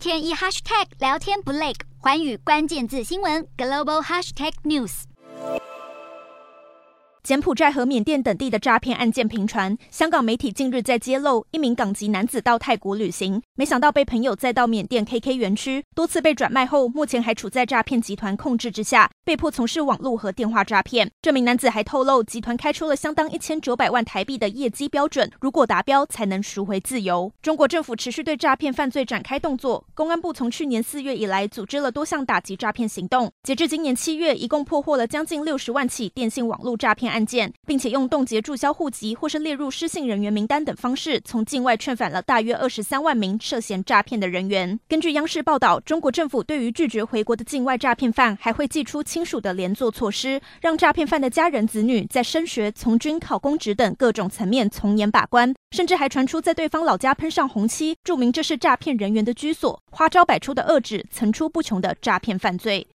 天一 hashtag 聊天不累，环宇关键字新闻 global hashtag news。柬埔寨和缅甸等地的诈骗案件频传，香港媒体近日在揭露一名港籍男子到泰国旅行，没想到被朋友载到缅甸 KK 园区，多次被转卖后，目前还处在诈骗集团控制之下，被迫从事网络和电话诈骗。这名男子还透露，集团开出了相当一千九百万台币的业绩标准，如果达标才能赎回自由。中国政府持续对诈骗犯罪展开动作，公安部从去年四月以来，组织了多项打击诈骗行动，截至今年七月，一共破获了将近六十万起电信网络诈骗案件，并且用冻结注销户籍或是列入失信人员名单等方式，从境外劝返了大约二十三万名涉嫌诈骗的人员。根据央视报道，中国政府对于拒绝回国的境外诈骗犯，还会寄出清亲属的连坐措施，让诈骗犯的家人子女在升学、从军、考公职等各种层面从严把关，甚至还传出在对方老家喷上红漆，注明这是诈骗人员的居所，花招百出的遏制层出不穷的诈骗犯罪。